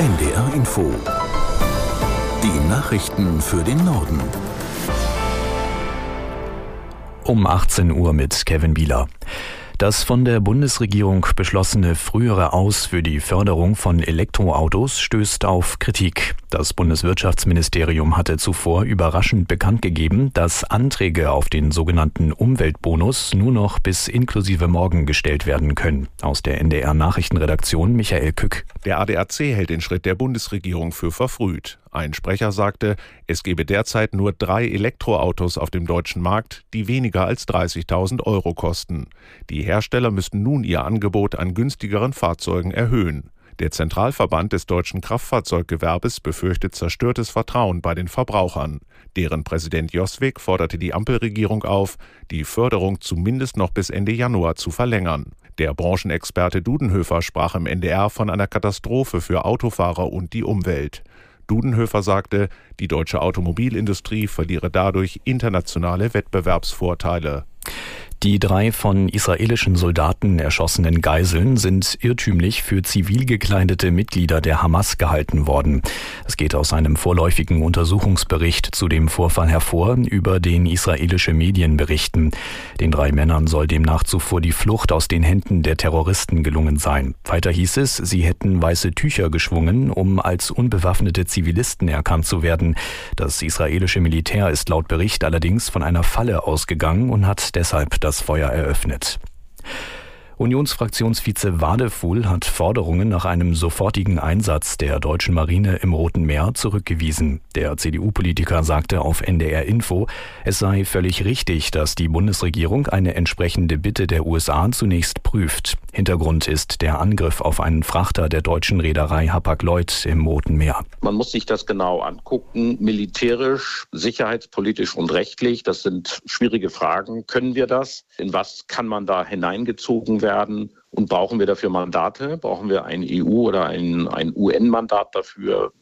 NDR Info. Die Nachrichten für den Norden. Um 18 Uhr mit Kevin Bieler. Das von der Bundesregierung beschlossene frühere Aus für die Förderung von Elektroautos stößt auf Kritik. Das Bundeswirtschaftsministerium hatte zuvor überraschend bekannt gegeben, dass Anträge auf den sogenannten Umweltbonus nur noch bis inklusive morgen gestellt werden können. Aus der NDR Nachrichtenredaktion Michael Kück. Der ADAC hält den Schritt der Bundesregierung für verfrüht. Ein Sprecher sagte, es gebe derzeit nur drei Elektroautos auf dem deutschen Markt, die weniger als 30.000 Euro kosten. Die Hersteller müssten nun ihr Angebot an günstigeren Fahrzeugen erhöhen. Der Zentralverband des deutschen Kraftfahrzeuggewerbes befürchtet zerstörtes Vertrauen bei den Verbrauchern. Deren Präsident Joswig forderte die Ampelregierung auf, die Förderung zumindest noch bis Ende Januar zu verlängern. Der Branchenexperte Dudenhöfer sprach im NDR von einer Katastrophe für Autofahrer und die Umwelt. Dudenhöfer sagte, die deutsche Automobilindustrie verliere dadurch internationale Wettbewerbsvorteile. Die drei von israelischen Soldaten erschossenen Geiseln sind irrtümlich für zivil gekleidete Mitglieder der Hamas gehalten worden. Es geht aus einem vorläufigen Untersuchungsbericht zu dem Vorfall hervor, über den israelische Medien berichten. Den drei Männern soll demnach zuvor die Flucht aus den Händen der Terroristen gelungen sein. Weiter hieß es, sie hätten weiße Tücher geschwungen, um als unbewaffnete Zivilisten erkannt zu werden. Das israelische Militär ist laut Bericht allerdings von einer Falle ausgegangen und hat deshalb das das Feuer eröffnet. Unionsfraktionsvize Wadefuhl hat Forderungen nach einem sofortigen Einsatz der deutschen Marine im Roten Meer zurückgewiesen. Der CDU-Politiker sagte auf NDR Info, es sei völlig richtig, dass die Bundesregierung eine entsprechende Bitte der USA zunächst prüft. Hintergrund ist der Angriff auf einen Frachter der deutschen Reederei Hapag-Lloyd im Roten Meer. Man muss sich das genau angucken, militärisch, sicherheitspolitisch und rechtlich. Das sind schwierige Fragen. Können wir das? In was kann man da hineingezogen werden? Werden. Und brauchen wir dafür Mandate? Brauchen wir ein EU- oder ein, ein UN-Mandat dafür?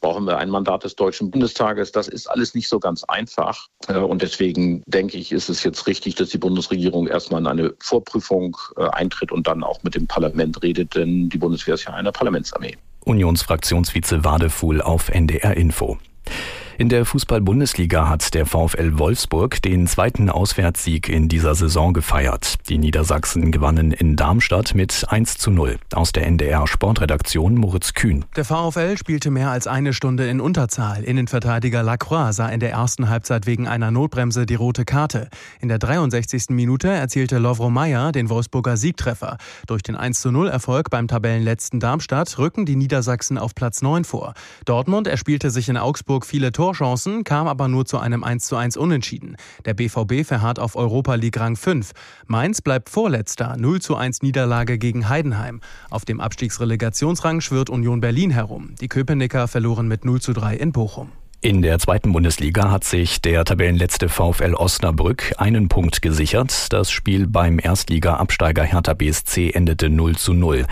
Brauchen wir ein Mandat des Deutschen Bundestages? Das ist alles nicht so ganz einfach. Äh, und deswegen denke ich, ist es jetzt richtig, dass die Bundesregierung erstmal in eine Vorprüfung äh, eintritt und dann auch mit dem Parlament redet, denn die Bundeswehr ist ja eine Parlamentsarmee. Unionsfraktionsvize Wadefuhl auf NDR Info. In der Fußball-Bundesliga hat der VfL Wolfsburg den zweiten Auswärtssieg in dieser Saison gefeiert. Die Niedersachsen gewannen in Darmstadt mit 1 zu 0. Aus der NDR Sportredaktion Moritz Kühn. Der VfL spielte mehr als eine Stunde in Unterzahl. Innenverteidiger Lacroix sah in der ersten Halbzeit wegen einer Notbremse die rote Karte. In der 63. Minute erzielte Lovro Meyer den Wolfsburger Siegtreffer. Durch den 1 zu 0 Erfolg beim Tabellenletzten Darmstadt rücken die Niedersachsen auf Platz 9 vor. Dortmund erspielte sich in Augsburg viele Tore Torchancen, kam aber nur zu einem 1:1 Unentschieden. Der BVB verharrt auf Europa League Rang 5. Mainz bleibt Vorletzter, 0:1 Niederlage gegen Heidenheim. Auf dem Abstiegsrelegationsrang schwirrt Union Berlin herum. Die Köpenicker verloren mit 0:3 in Bochum. In der zweiten Bundesliga hat sich der Tabellenletzte VfL Osnabrück einen Punkt gesichert. Das Spiel beim Erstliga-Absteiger Hertha BSC endete 0 zu 0.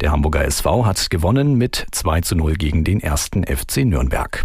Der Hamburger SV hat gewonnen mit 2 zu 0 gegen den ersten FC Nürnberg.